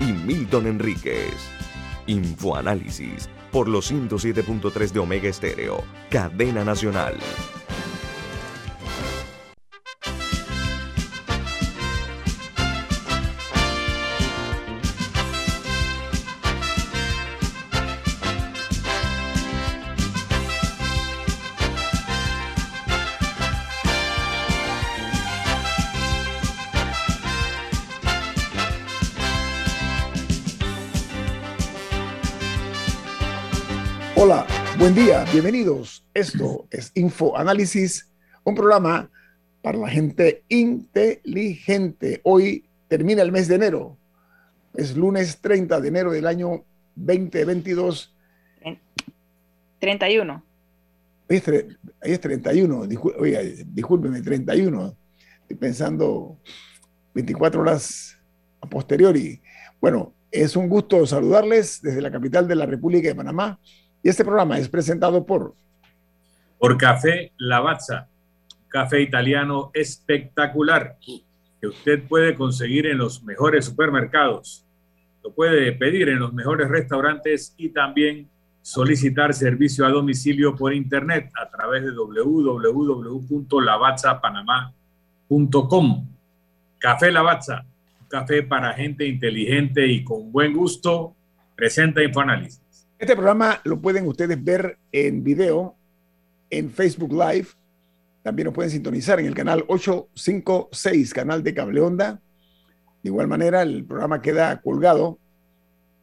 y Milton Enríquez. Infoanálisis por los 107.3 de Omega Estéreo, cadena nacional. Bienvenidos. Esto es Info Análisis, un programa para la gente inteligente. Hoy termina el mes de enero. Es lunes 30 de enero del año 2022. 31. Hoy es, 31, oiga, discúlpeme, 31. Estoy pensando 24 horas a posteriori. Bueno, es un gusto saludarles desde la capital de la República de Panamá y este programa es presentado por... Por Café Lavazza, café italiano espectacular que usted puede conseguir en los mejores supermercados. Lo puede pedir en los mejores restaurantes y también solicitar servicio a domicilio por internet a través de www.lavazzapanamá.com. Café Lavazza, café para gente inteligente y con buen gusto, presenta Infoanálisis. Este programa lo pueden ustedes ver en video en Facebook Live. También lo pueden sintonizar en el canal 856, canal de Cable Onda. De igual manera, el programa queda colgado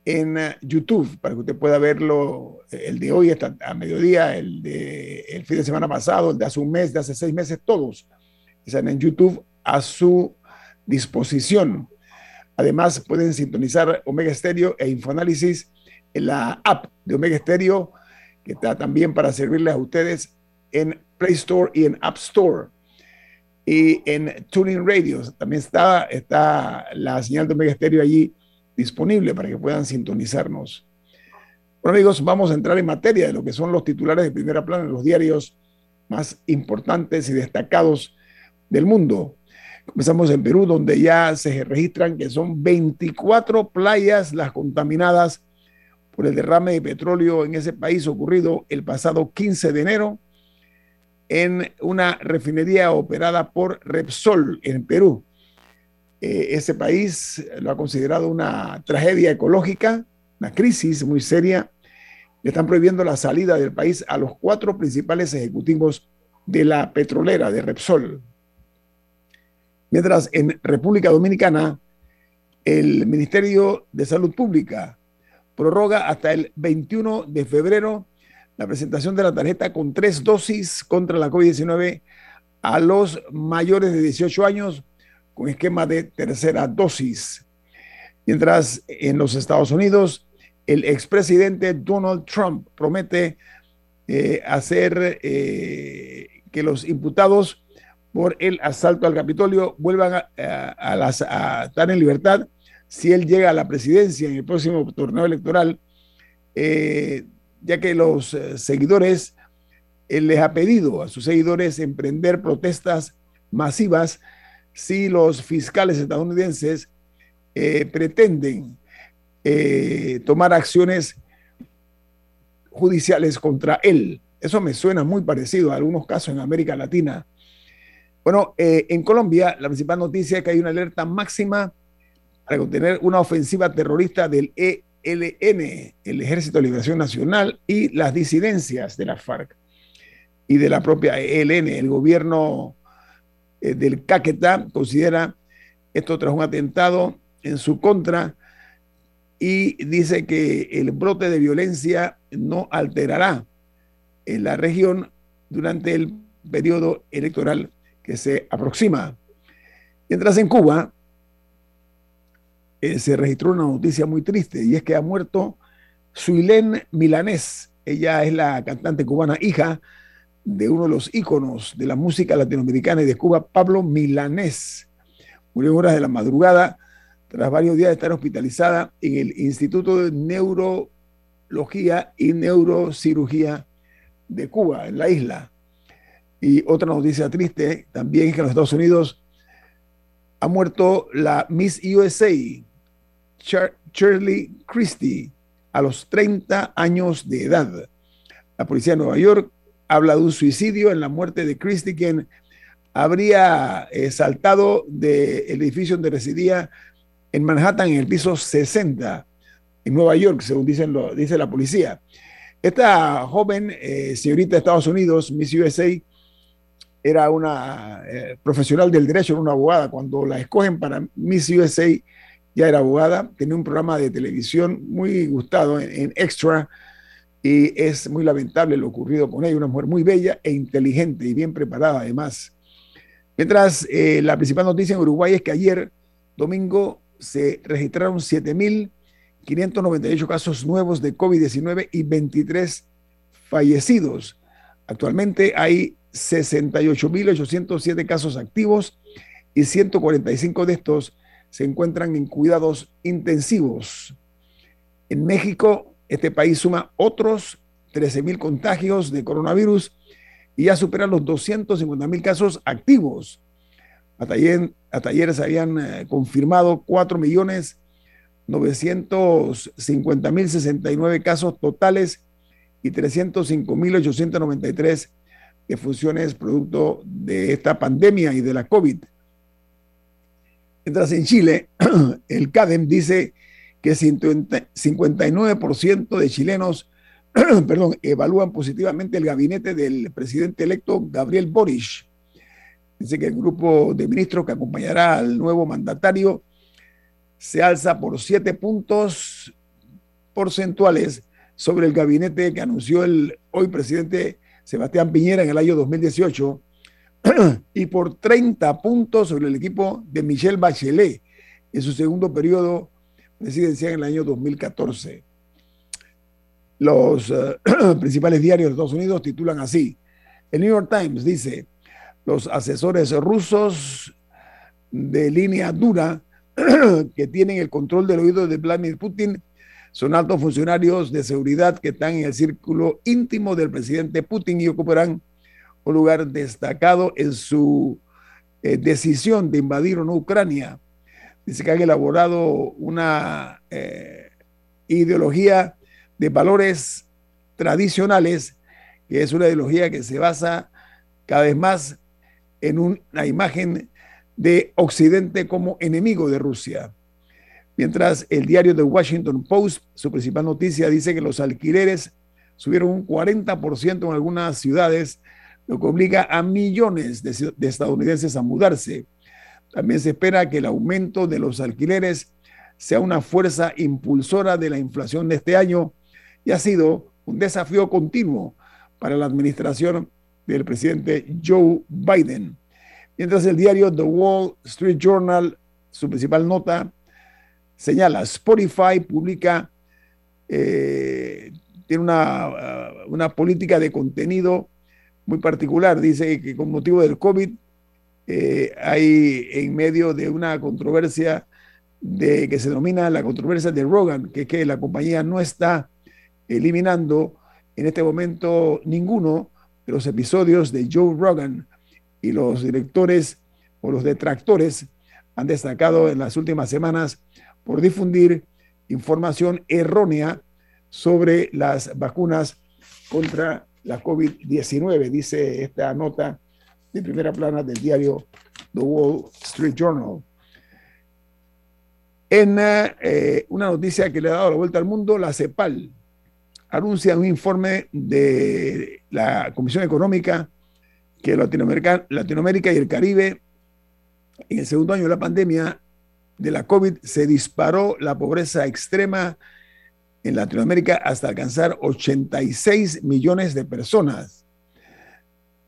en uh, YouTube para que usted pueda verlo eh, el de hoy hasta a mediodía, el de el fin de semana pasado, el de hace un mes, de hace seis meses, todos están en YouTube a su disposición. Además, pueden sintonizar Omega Stereo e Infoanálisis la app de Omega Stereo, que está también para servirles a ustedes en Play Store y en App Store. Y en Tuning Radio también está, está la señal de Omega Stereo allí disponible para que puedan sintonizarnos. Bueno, amigos, vamos a entrar en materia de lo que son los titulares de primera plana en los diarios más importantes y destacados del mundo. Comenzamos en Perú, donde ya se registran que son 24 playas las contaminadas por el derrame de petróleo en ese país ocurrido el pasado 15 de enero en una refinería operada por Repsol en Perú. Eh, ese país lo ha considerado una tragedia ecológica, una crisis muy seria. Le están prohibiendo la salida del país a los cuatro principales ejecutivos de la petrolera de Repsol. Mientras en República Dominicana, el Ministerio de Salud Pública prorroga hasta el 21 de febrero la presentación de la tarjeta con tres dosis contra la COVID-19 a los mayores de 18 años con esquema de tercera dosis. Mientras en los Estados Unidos, el expresidente Donald Trump promete eh, hacer eh, que los imputados por el asalto al Capitolio vuelvan a, a estar en libertad si él llega a la presidencia en el próximo torneo electoral, eh, ya que los eh, seguidores, él les ha pedido a sus seguidores emprender protestas masivas si los fiscales estadounidenses eh, pretenden tomar acciones judiciales contra él. Eso me suena muy parecido a algunos casos en América Latina. Bueno, en Colombia, la principal noticia es que hay una alerta máxima para contener una ofensiva terrorista del ELN, el Ejército de Liberación Nacional, y las disidencias de la FARC y de la propia ELN. El gobierno eh, del Caquetá considera esto tras un atentado en su contra y dice que el brote de violencia no alterará en la región durante el periodo electoral que se aproxima. Mientras en Cuba, eh, se registró una noticia muy triste y es que ha muerto Suilén Milanés. Ella es la cantante cubana, hija de uno de los íconos de la música latinoamericana y de Cuba, Pablo Milanés. Murió en horas de la madrugada tras varios días de estar hospitalizada en el Instituto de Neurología y Neurocirugía de Cuba, en la isla. Y otra noticia triste también es que en los Estados Unidos ha muerto la Miss USA, Shirley Christie, a los 30 años de edad. La policía de Nueva York habla de un suicidio en la muerte de Christie, quien habría eh, saltado del edificio donde residía en Manhattan, en el piso 60, en Nueva York, según dicen lo, dice la policía. Esta joven eh, señorita de Estados Unidos, Miss USA, era una eh, profesional del derecho, era una abogada. Cuando la escogen para Miss USA, ya era abogada, tenía un programa de televisión muy gustado en, Extra y es muy lamentable lo ocurrido con ella, una mujer muy bella e inteligente y bien preparada además. Mientras eh, la principal noticia en Uruguay es que ayer, domingo, se registraron 7.598 casos nuevos de COVID-19 y 23 fallecidos. Actualmente hay 68.807 casos activos y 145 de estos se encuentran en cuidados intensivos. En México, este país suma otros 13.000 contagios de coronavirus y ya superan los 250.000 casos activos. Hasta ayer, hasta ayer se habían eh, confirmado 4.950.069 casos totales y 305.893 defunciones producto de esta pandemia y de la COVID. Mientras en Chile, el CADEM dice que 59% de chilenos perdón, evalúan positivamente el gabinete del presidente electo Gabriel Boric. Dice que el grupo de ministros que acompañará al nuevo mandatario se alza por siete puntos porcentuales sobre el gabinete que anunció el hoy presidente Sebastián Piñera en el año 2018 y por 30 puntos sobre el equipo de Michelle Bachelet en su segundo periodo presidencial en el año 2014. Los eh, principales diarios de Estados Unidos titulan así. El New York Times dice, los asesores rusos de línea dura que tienen el control del oído de Vladimir Putin son altos funcionarios de seguridad que están en el círculo íntimo del presidente Putin y ocuparán un lugar destacado en su eh, decisión de invadir o Ucrania. Dice que han elaborado una eh, ideología de valores tradicionales, que es una ideología que se basa cada vez más en una imagen de Occidente como enemigo de Rusia. Mientras el diario The Washington Post, su principal noticia, dice que los alquileres subieron un 40% en algunas ciudades, lo que obliga a millones de, de estadounidenses a mudarse. También se espera que el aumento de los alquileres sea una fuerza impulsora de la inflación de este año y ha sido un desafío continuo para la administración del presidente Joe Biden. Mientras el diario The Wall Street Journal, su principal nota, señala, Spotify publica, eh, tiene una, una, política de contenido muy particular. Dice que con motivo del COVID eh, hay en medio de una controversia de, que se denomina la controversia de Rogan, que es que la compañía no está eliminando en este momento ninguno de los episodios de Joe Rogan y los directores o los detractores han destacado en las últimas semanas por difundir información errónea sobre las vacunas contra la COVID-19, dice esta nota de primera plana del diario The Wall Street Journal. En eh, una noticia que le ha dado la vuelta al mundo, la CEPAL anuncia un informe de la Comisión Económica que Latinoamérica, Latinoamérica y el Caribe en el segundo año de la pandemia de la COVID se disparó la pobreza extrema en Latinoamérica hasta alcanzar 86 millones de personas.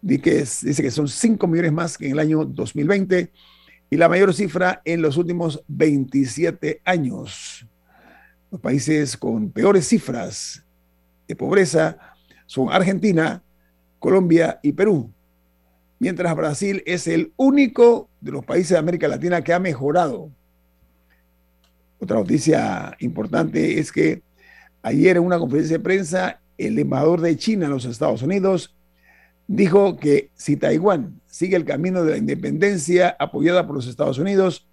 Que, dice que son 5 millones más que en el año 2020 y la mayor cifra en los últimos 27 años. Los países con peores cifras de pobreza son Argentina, Colombia y Perú, mientras Brasil es el único de los países de América Latina que ha mejorado. Otra noticia importante es que ayer en una conferencia de prensa, el embajador de China en los Estados Unidos dijo que si Taiwán sigue el camino de la independencia apoyada por los Estados Unidos,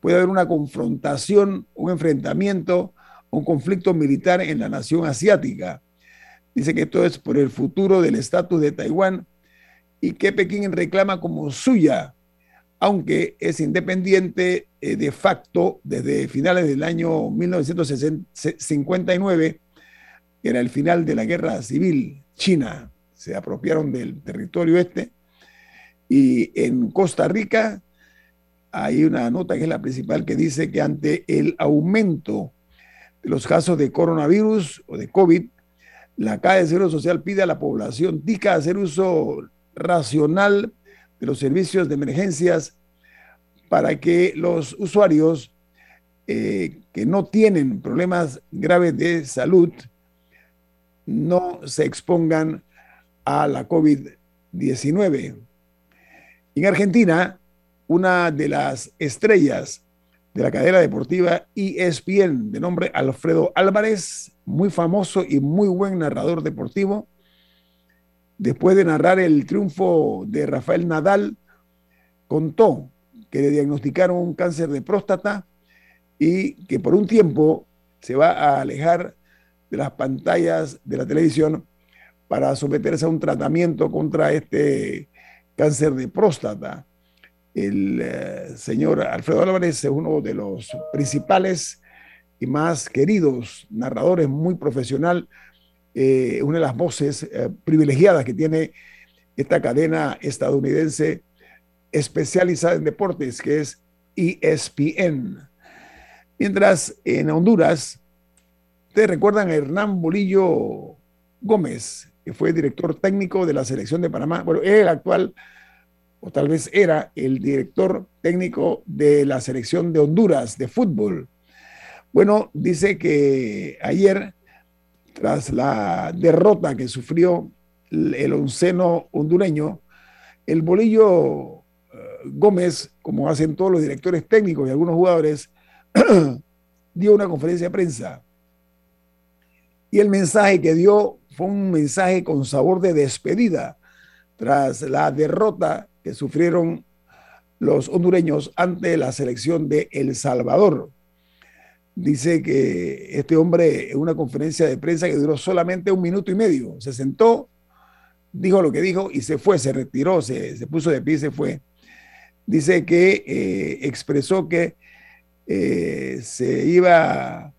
puede haber una confrontación, un enfrentamiento, un conflicto militar en la nación asiática. Dice que esto es por el futuro del estatus de Taiwán y que Pekín reclama como suya, aunque es independiente eh, de facto desde finales del año 1959, que era el final de la guerra civil china. Se apropiaron del territorio este. Y en Costa Rica hay una nota que es la principal que dice que ante el aumento de los casos de coronavirus o de COVID, la Caja de Seguro Social pide a la población tica hacer uso racional de los servicios de emergencias para que los usuarios eh, que no tienen problemas graves de salud no se expongan a la COVID-19. En Argentina, una de las estrellas de la cadena deportiva ESPN, de nombre Alfredo Álvarez, muy famoso y muy buen narrador deportivo. Después de narrar el triunfo de Rafael Nadal, contó que le diagnosticaron un cáncer de próstata y que por un tiempo se va a alejar de las pantallas de la televisión para someterse a un tratamiento contra este cáncer de próstata. El eh, señor Alfredo Álvarez es uno de los principales y más queridos narradores, muy profesional, eh, una de las voces eh, privilegiadas que tiene esta cadena estadounidense especializada en deportes, que es ESPN. Mientras en Honduras, ustedes recuerdan a Hernán Bolillo Gómez, que fue director técnico de la selección de Panamá, bueno, el actual o tal vez era el director técnico de la selección de Honduras de fútbol. Bueno, dice que ayer, tras la derrota que sufrió el onceno hondureño, el bolillo Gómez, como hacen todos los directores técnicos y algunos jugadores, dio una conferencia de prensa. Y el mensaje que dio fue un mensaje con sabor de despedida tras la derrota que sufrieron los hondureños ante la selección de El Salvador. Dice que este hombre en una conferencia de prensa que duró solamente un minuto y medio, se sentó, dijo lo que dijo y se fue, se retiró, se, puso de pie y se fue. Dice que eh, expresó que eh, se iba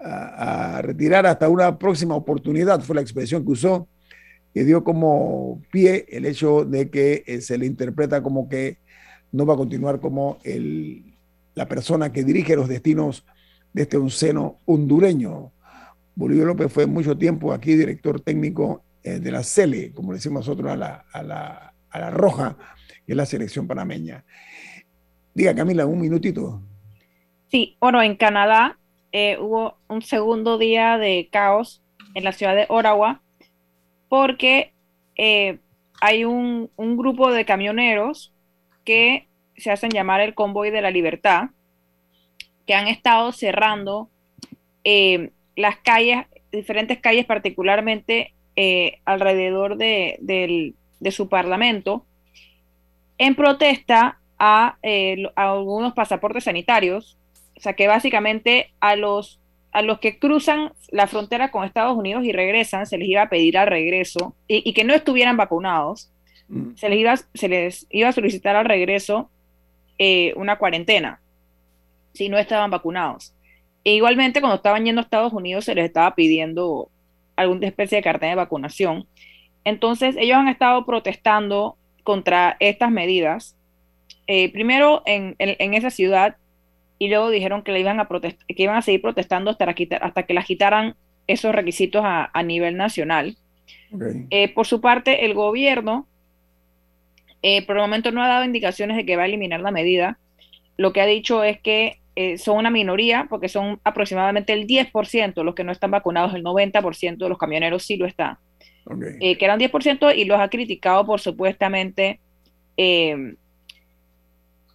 a, retirar hasta una próxima oportunidad, fue la expresión que usó, que dio como pie el hecho de que eh, se le interpreta como que no va a continuar como el, la persona que dirige los destinos de este onceno hondureño. Bolívar López fue mucho tiempo aquí director técnico de la CELE, como le decimos nosotros a la, a, la, a la Roja, es la selección panameña. Diga, Camila, un minutito. Sí, bueno, en Canadá eh, hubo un segundo día de caos en la ciudad de Ottawa porque eh, hay un, grupo de camioneros que se hacen llamar el convoy de la libertad, que han estado cerrando eh, las calles, diferentes calles particularmente alrededor de, su parlamento, en protesta a, a algunos pasaportes sanitarios, o sea que básicamente a los a los que cruzan la frontera con Estados Unidos y regresan, se les iba a pedir al regreso y, que no estuvieran vacunados, mm. se, les iba, se les iba a solicitar al regreso eh, una cuarentena si no estaban vacunados. E igualmente, cuando estaban yendo a Estados Unidos, se les estaba pidiendo alguna especie de carta de vacunación. Entonces, ellos han estado protestando contra estas medidas. Eh, primero, en, en esa ciudad y luego dijeron que, le iban, a que iban a seguir protestando hasta, hasta que las quitaran esos requisitos a, nivel nacional. Eh, por su parte, el gobierno Eh, por el momento no ha dado indicaciones de que va a eliminar la medida. Lo que ha dicho es que eh, son una minoría, porque son aproximadamente el 10% los que no están vacunados, el 90% de los camioneros sí lo están. Eh, que eran 10% y los ha criticado por supuestamente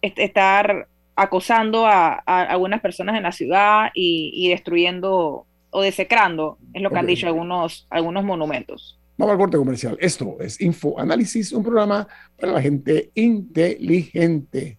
estar acosando a, algunas personas en la ciudad y, destruyendo o desecrando, es lo que han dicho algunos, algunos monumentos. Vamos al corte comercial. Esto es Info Análisis, un programa para la gente inteligente.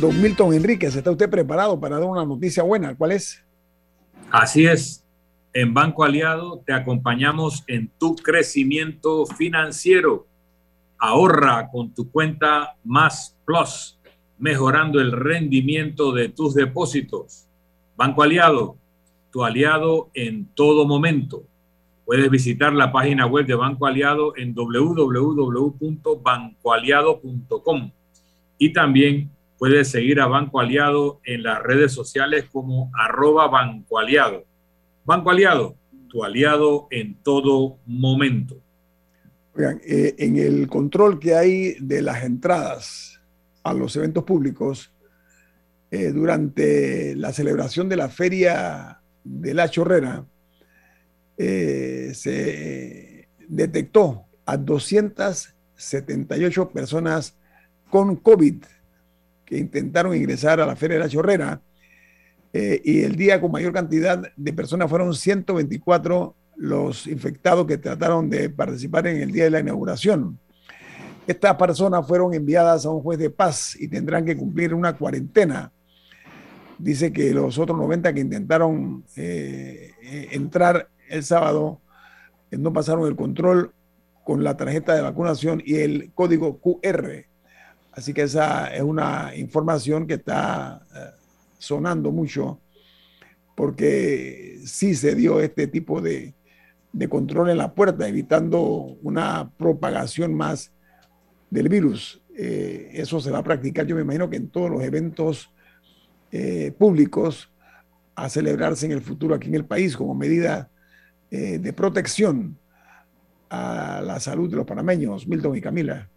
Don Milton Enríquez, ¿está usted preparado para dar una noticia buena? ¿Cuál es? Así es. En Banco Aliado te acompañamos en tu crecimiento financiero. Ahorra con tu cuenta Más Plus, mejorando el rendimiento de tus depósitos. Banco Aliado, tu aliado en todo momento. Puedes visitar la página web de Banco Aliado en www.bancoaliado.com y también Puedes seguir a Banco Aliado en las redes sociales como arroba Banco Aliado. Banco Aliado, tu aliado en todo momento. Oigan, eh, en el control que hay de las entradas a los eventos públicos, eh, durante la celebración de la feria de la chorrera, eh, se detectó a 278 personas con COVID que intentaron ingresar a la Feria de la Chorrera eh, y el día con mayor cantidad de personas fueron 124 los infectados que trataron de participar en el día de la inauguración. Estas personas fueron enviadas a un juez de paz y tendrán que cumplir una cuarentena. Dice que los otros 90 que intentaron eh, eh, entrar el sábado no pasaron el control con la tarjeta de vacunación y el código QR Así que esa es una información que está eh, sonando mucho porque sí se dio este tipo de, control en la puerta, evitando una propagación más del virus. Eh, eso se va a practicar, yo me imagino que en todos los eventos eh, públicos a celebrarse en el futuro aquí en el país como medida de protección a la salud de los panameños, Milton y Camila.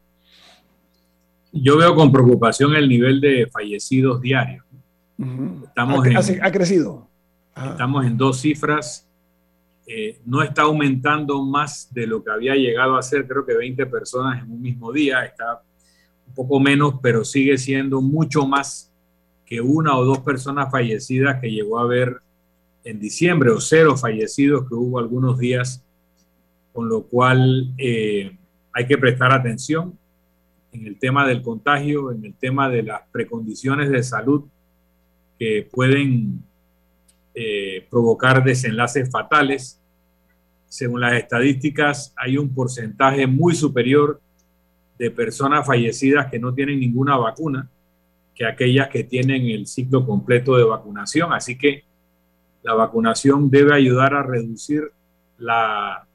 Yo veo con preocupación el nivel de fallecidos diarios. Estamos ha, crecido. Estamos en dos cifras. Eh, no está aumentando más de lo que había llegado a ser, creo que 20 personas en un mismo día. Está un poco menos, pero sigue siendo mucho más que una o dos personas fallecidas que llegó a haber en diciembre o cero fallecidos que hubo algunos días, con lo cual eh, hay que prestar atención en el tema del contagio, en el tema de las precondiciones de salud que pueden eh, provocar desenlaces fatales. Según las estadísticas, hay un porcentaje muy superior de personas fallecidas que no tienen ninguna vacuna que aquellas que tienen el ciclo completo de vacunación. Así que la vacunación debe ayudar a reducir la,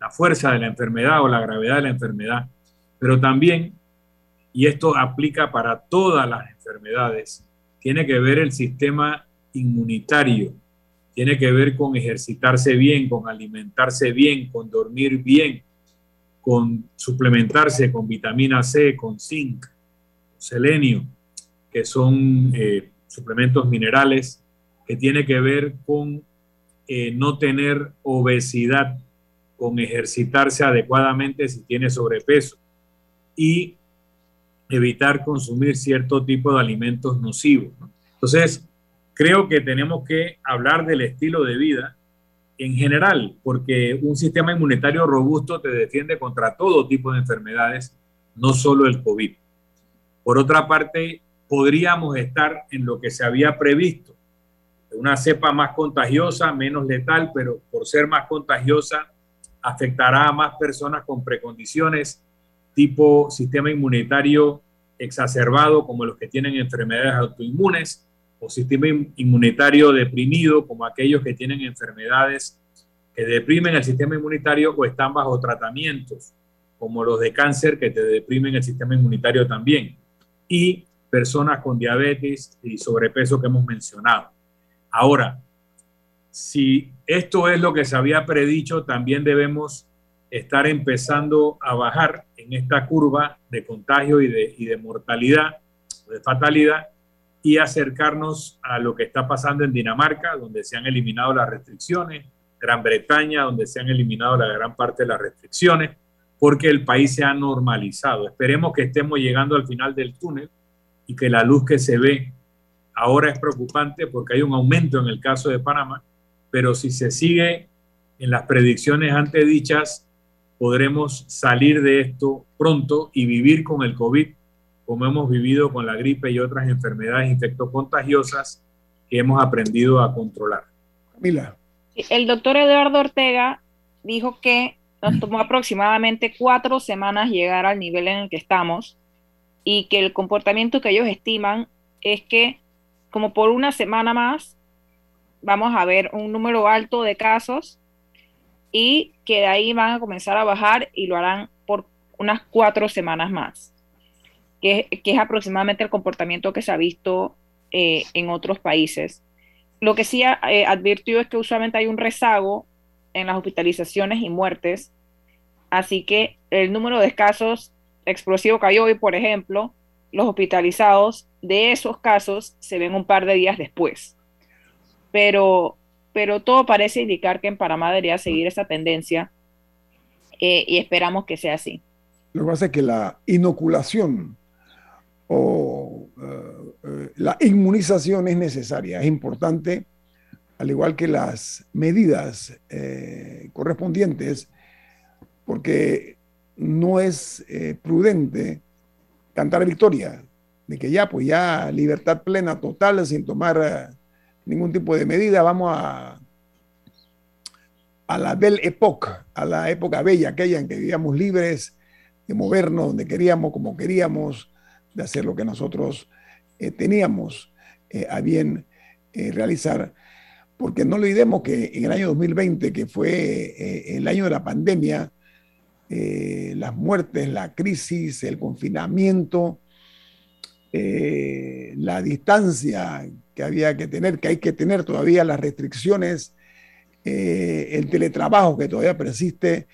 la fuerza de la enfermedad o la gravedad de la enfermedad, pero también, y esto aplica para todas las enfermedades, tiene que ver el sistema inmunitario, tiene que ver con ejercitarse bien, con alimentarse bien, con dormir bien, con suplementarse con vitamina C, con zinc, selenio, que son eh, suplementos minerales, que tiene que ver con eh, no tener obesidad, con ejercitarse adecuadamente si tiene sobrepeso y evitar consumir cierto tipo de alimentos nocivos. Entonces, creo que tenemos que hablar del estilo de vida en general, porque un sistema inmunitario robusto te defiende contra todo tipo de enfermedades, no solo el COVID. Por otra parte, podríamos estar en lo que se había previsto, una cepa más contagiosa, menos letal, pero por ser más contagiosa, afectará a más personas con precondiciones tipo sistema inmunitario exacerbado, como los que tienen enfermedades autoinmunes, o sistema inmunitario deprimido, como aquellos que tienen enfermedades que deprimen el sistema inmunitario o están bajo tratamientos, como los de cáncer que te deprimen el sistema inmunitario también y personas con diabetes y sobrepeso que hemos mencionado. Ahora, si esto es lo que se había predicho, también debemos estar empezando a bajar en esta curva de contagio y de, y de mortalidad, de fatalidad, y acercarnos a lo que está pasando en Dinamarca, donde se han eliminado las restricciones, Gran Bretaña, donde se han eliminado la gran parte de las restricciones, porque el país se ha normalizado. Esperemos que estemos llegando al final del túnel y que la luz que se ve ahora es preocupante porque hay un aumento en el caso de Panamá, pero si se sigue en las predicciones antedichas, podremos salir de esto pronto y vivir con el COVID como hemos vivido con la gripe y otras enfermedades infectocontagiosas que hemos aprendido a controlar. Camila. El doctor Eduardo Ortega dijo que nos tomó aproximadamente cuatro semanas llegar al nivel en el que estamos y que el comportamiento que ellos estiman es que como por una semana más vamos a ver un número alto de casos y que de ahí van a comenzar a bajar y lo harán por unas cuatro semanas más, que, es aproximadamente el comportamiento que se ha visto eh, en otros países. Lo que sí eh, advirtió es que usualmente hay un rezago en las hospitalizaciones y muertes. Así que el número de casos explosivos cayó hoy, por ejemplo, los hospitalizados de esos casos se ven un par de días después. Pero, pero todo parece indicar que en Panamá debería seguir esa tendencia eh, y esperamos que sea así. Lo que pasa es que la inoculación o eh, eh, la inmunización es necesaria, es importante al igual que las medidas eh, correspondientes, porque no es eh, prudente cantar victoria, de que ya, pues ya libertad plena, total, sin tomar ningún tipo de medida, vamos a, a la belle époque, a la época bella, aquella en que vivíamos libres de movernos donde queríamos, como queríamos, de hacer lo que nosotros teníamos a bien realizar. Porque no olvidemos que en el año 2020, que fue eh, el año de la pandemia, eh, las muertes, la crisis, el confinamiento, eh, la distancia que había que tener, que hay que tener todavía, las restricciones, el teletrabajo que todavía persiste,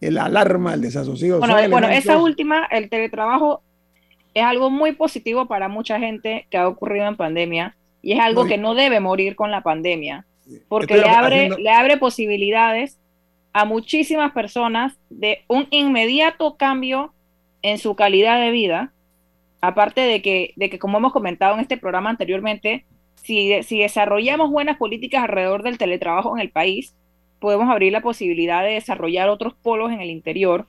el alarma, el desasosiego. Bueno, bueno esa última, el teletrabajo, es algo muy positivo para mucha gente que ha ocurrido en pandemia y es algo que no debe morir con la pandemia porque le abre, le abre posibilidades a muchísimas personas de un inmediato cambio en su calidad de vida Aparte de que, de que, como hemos comentado en este programa anteriormente, si, desarrollamos buenas políticas alrededor del teletrabajo en el país, podemos abrir la posibilidad de desarrollar otros polos en el interior,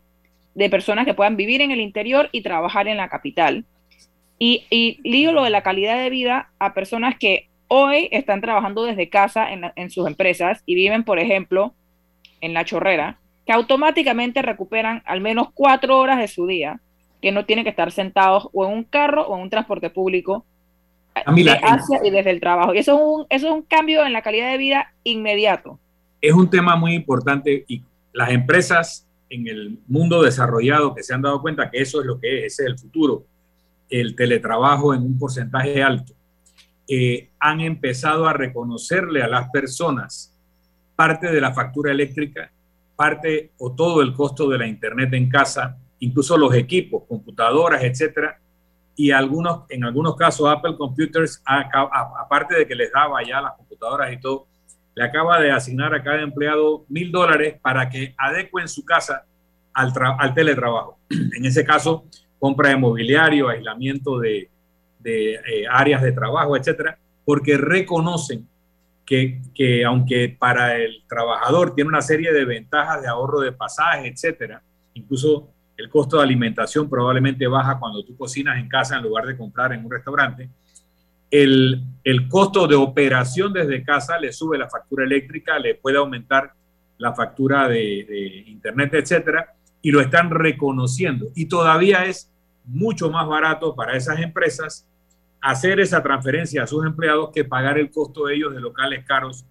de personas que puedan vivir en el interior y trabajar en la capital. Y, y lo de la calidad de vida a personas que hoy están trabajando desde casa en sus empresas y viven, por ejemplo, en la chorrera, que automáticamente recuperan al menos cuatro horas de su día, que no tienen que estar sentados o en un carro o en un transporte público de hacia y desde el trabajo. Y eso es, un, eso es un cambio en la calidad de vida inmediato. Es un tema muy importante y las empresas en el mundo desarrollado que se han dado cuenta que eso es lo que es, ese es el futuro, el teletrabajo en un porcentaje alto, eh, han empezado a reconocerle a las personas parte de la factura eléctrica, parte o todo el costo de la internet en casa, incluso los equipos, computadoras, etcétera, y algunos, en algunos casos Apple Computers, aparte de que les daba ya las computadoras y todo, le acaba de asignar a cada empleado mil dólares para que adecuen su casa al, teletrabajo. En ese caso, compra de mobiliario, aislamiento de, de eh, áreas de trabajo, etcétera, porque reconocen que, que, aunque para el trabajador tiene una serie de ventajas de ahorro de pasaje, etcétera, incluso el costo de alimentación probablemente baja cuando tú cocinas en casa en lugar de comprar en un restaurante. El, el, costo de operación desde casa le sube la factura eléctrica, le puede aumentar la factura de, internet, etcétera, y lo están reconociendo. Y todavía es mucho más barato para esas empresas hacer esa transferencia a sus empleados que pagar el costo de ellos de locales caros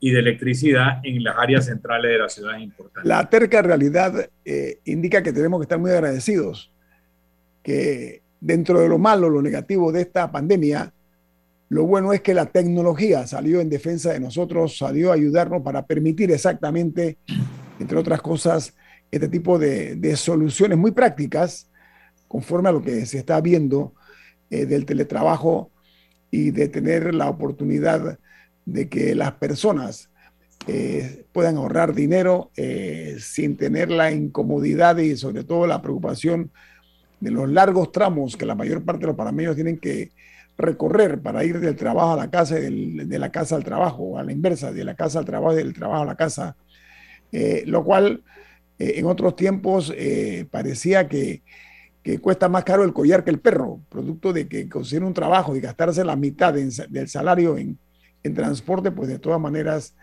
y de electricidad en las áreas centrales de la ciudad importantes. La terca realidad eh, indica que tenemos que estar muy agradecidos, que dentro de lo malo, lo negativo de esta pandemia, lo bueno es que la tecnología salió en defensa de nosotros, salió a ayudarnos para permitir exactamente, entre otras cosas, este tipo de, de soluciones muy prácticas, conforme a lo que se está viendo eh, del teletrabajo y de tener la oportunidad de que las personas eh, puedan ahorrar dinero eh, sin tener la incomodidad y sobre todo la preocupación de los largos tramos que la mayor parte de los panameños tienen que recorrer para ir del trabajo a la casa y de la casa al trabajo, a la inversa, de la casa al trabajo y del trabajo a la casa, eh, lo cual en otros tiempos parecía que, que, cuesta más caro el collar que el perro, producto de que conseguir un trabajo y gastarse la mitad del salario en, en transporte, pues de todas maneras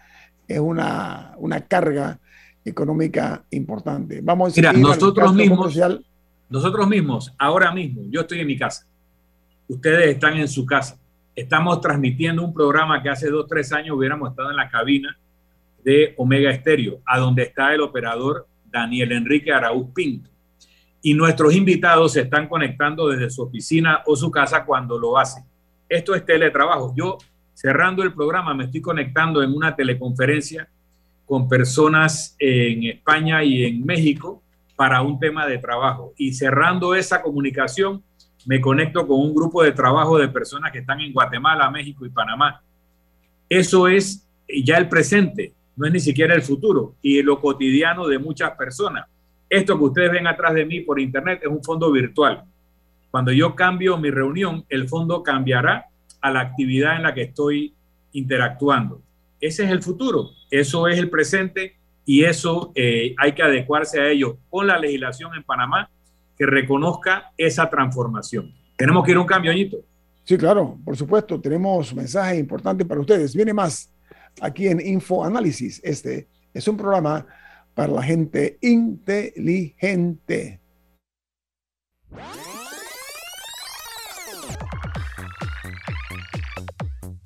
es una, una carga económica importante. Vamos a Mira, nosotros mismos, nosotros mismos, ahora mismo, yo estoy en mi casa, ustedes están en su casa, estamos transmitiendo un programa que hace dos, tres años hubiéramos estado en la cabina de Omega Estéreo, a donde está el operador Daniel Enrique Araúz Pinto. Y nuestros invitados se están conectando desde su oficina o su casa cuando lo hacen. Esto es teletrabajo. Yo cerrando el programa, me estoy conectando en una teleconferencia con personas en España y en México para un tema de trabajo. Y cerrando esa comunicación, me conecto con un grupo de trabajo de personas que están en Guatemala, México y Panamá. Eso es ya el presente, no es ni siquiera el futuro y lo cotidiano de muchas personas. Esto que ustedes ven atrás de mí por internet es un fondo virtual. Cuando yo cambio mi reunión, el fondo cambiará a la actividad en la que estoy interactuando. Ese es el futuro, eso es el presente y eso eh, hay que adecuarse a ello con la legislación en Panamá que reconozca esa transformación. Tenemos que ir un cambio, Añito. Sí, claro, por supuesto, tenemos mensajes importantes para ustedes. Viene más aquí en Info Análisis. Este es un programa para la gente inteligente.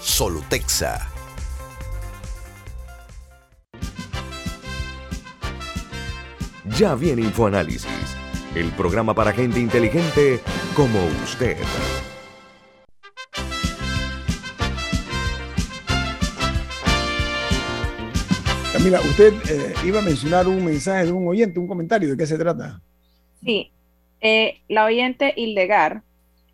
Solutexa. Ya viene InfoAnálisis, el programa para gente inteligente como usted. Camila, usted eh, iba a mencionar un mensaje de un oyente, un comentario, ¿de qué se trata? Sí, eh, la oyente Hildegar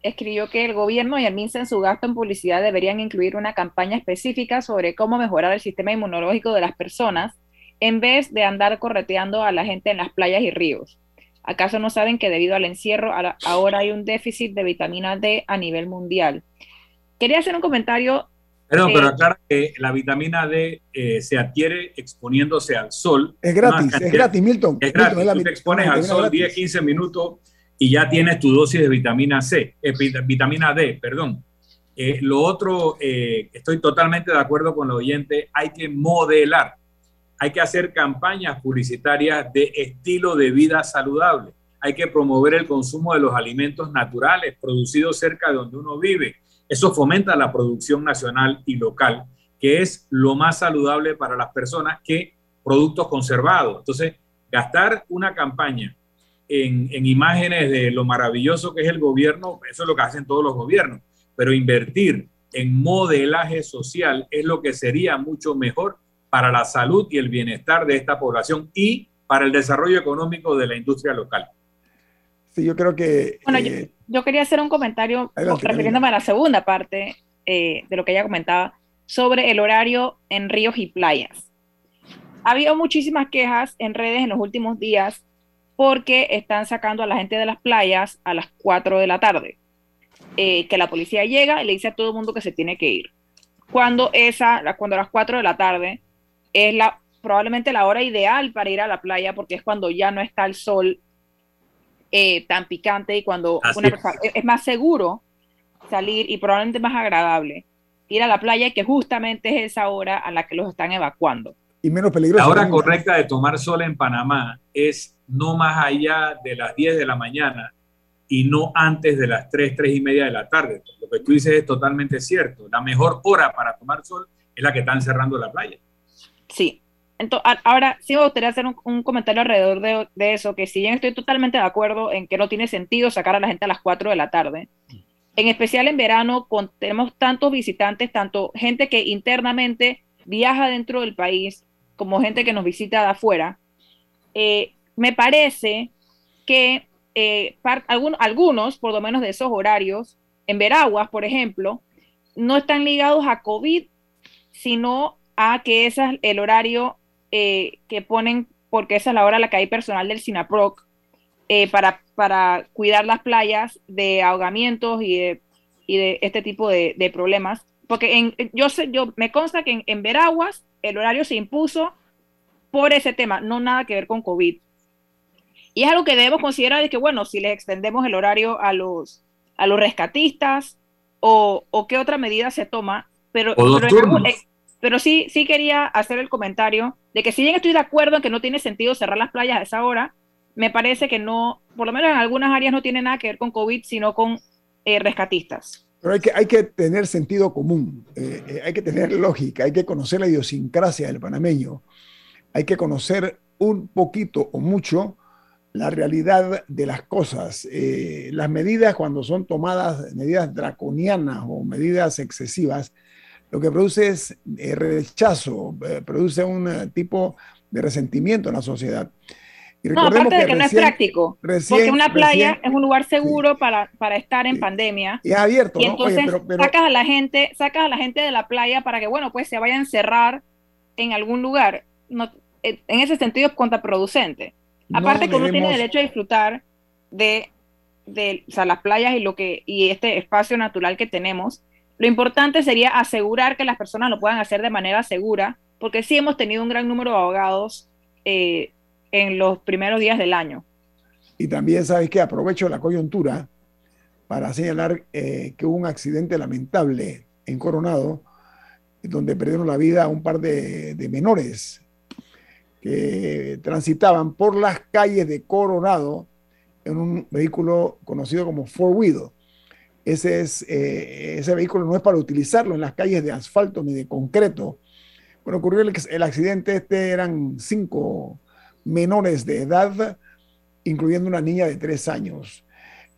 escribió que el gobierno y el MINSA en su gasto en publicidad deberían incluir una campaña específica sobre cómo mejorar el sistema inmunológico de las personas en vez de andar correteando a la gente en las playas y ríos. ¿Acaso no saben que debido al encierro ahora hay un déficit de vitamina D a nivel mundial? Quería hacer un comentario. Perdón, pero aclara que la vitamina D eh, se adquiere exponiéndose al sol. Es gratis, es gratis, Milton. Es gratis, tú te expones al sol 10, 15 minutos y ya tienes tu dosis de vitamina C, eh, vitamina D, perdón. Eh, lo otro, estoy totalmente de acuerdo con el oyente, hay que modelar hay que hacer campañas publicitarias de estilo de vida saludable. Hay que promover el consumo de los alimentos naturales producidos cerca de donde uno vive. Eso fomenta la producción nacional y local, que es lo más saludable para las personas que productos conservados. Entonces, gastar una campaña en, en, imágenes de lo maravilloso que es el gobierno, eso es lo que hacen todos los gobiernos, pero invertir en modelaje social es lo que sería mucho mejor para la salud y el bienestar de esta población y para el desarrollo económico de la industria local. Sí, yo creo que... Bueno, yo, eh, quería hacer un comentario refiriéndome a la segunda parte eh, de lo que ella comentaba sobre el horario en ríos y playas. Ha habido muchísimas quejas en redes en los últimos días porque están sacando a la gente de las playas a las 4 de la tarde. Eh, que la policía llega y le dice a todo el mundo que se tiene que ir. Cuando, esa, cuando a las 4 de la tarde es la, probablemente la hora ideal para ir a la playa porque es cuando ya no está el sol eh, tan picante y cuando es. más seguro salir y probablemente más agradable ir a la playa que justamente es esa hora a la que los están evacuando. Y menos peligroso. La hora correcta de tomar sol en Panamá es no más allá de las 10 de la mañana y no antes de las 3, 3 y media de la tarde. Lo que tú dices es totalmente cierto. La mejor hora para tomar sol es la que están cerrando la playa. Sí. Entonces, ahora sí me gustaría hacer un, comentario alrededor de, eso, que si bien estoy totalmente de acuerdo en que no tiene sentido sacar a la gente a las 4 de la tarde, en especial en verano, con, tenemos tantos visitantes, tanto gente que internamente viaja dentro del país, como gente que nos visita de afuera, eh, me parece que eh, algunos, por lo menos de esos horarios, en Veraguas, por ejemplo, no están ligados a COVID, sino a que ese es el horario eh, que ponen, porque esa es la hora a la que hay personal del SINAPROC, eh, para, para cuidar las playas de ahogamientos y de, este tipo de, problemas. Porque en, yo, sé, yo me consta que en, en, Veraguas el horario se impuso por ese tema, no nada que ver con COVID. Y es algo que debemos considerar de que, bueno, si les extendemos el horario a los, a los rescatistas o, o qué otra medida se toma, pero, pero pero sí, sí quería hacer el comentario de que si bien estoy de acuerdo en que no tiene sentido cerrar las playas a esa hora, me parece que no, por lo menos en algunas áreas no tiene nada que ver con COVID, sino con eh, rescatistas. Pero hay que, tener sentido común, eh, eh, hay que tener lógica, hay que conocer la idiosincrasia del panameño, hay que conocer un poquito o mucho la realidad de las cosas. las medidas cuando son tomadas, medidas draconianas o medidas excesivas, lo que produce es eh, rechazo, eh, produce un eh, tipo de resentimiento en la sociedad. Y no, aparte de que, no es práctico, porque una playa es un lugar seguro para, para, estar en pandemia. Y es abierto, y entonces sacas a la gente, sacas a la gente de la playa para que, bueno, pues se vayan a encerrar en algún lugar. No, en ese sentido es contraproducente. Aparte que uno tiene derecho a disfrutar de, de o sea, las playas y lo que y este espacio natural que tenemos lo importante sería asegurar que las personas lo puedan hacer de manera segura, porque sí hemos tenido un gran número de ahogados eh, en los primeros días del año. Y también, ¿sabes que Aprovecho la coyuntura para señalar eh, que hubo un accidente lamentable en Coronado, donde perdieron la vida un par de, menores que transitaban por las calles de Coronado en un vehículo conocido como Four Wheel ese, es, eh, ese vehículo no es para utilizarlo en las calles de asfalto ni de concreto. Bueno, ocurrió el, el accidente, este eran cinco menores de edad incluyendo una niña de tres años.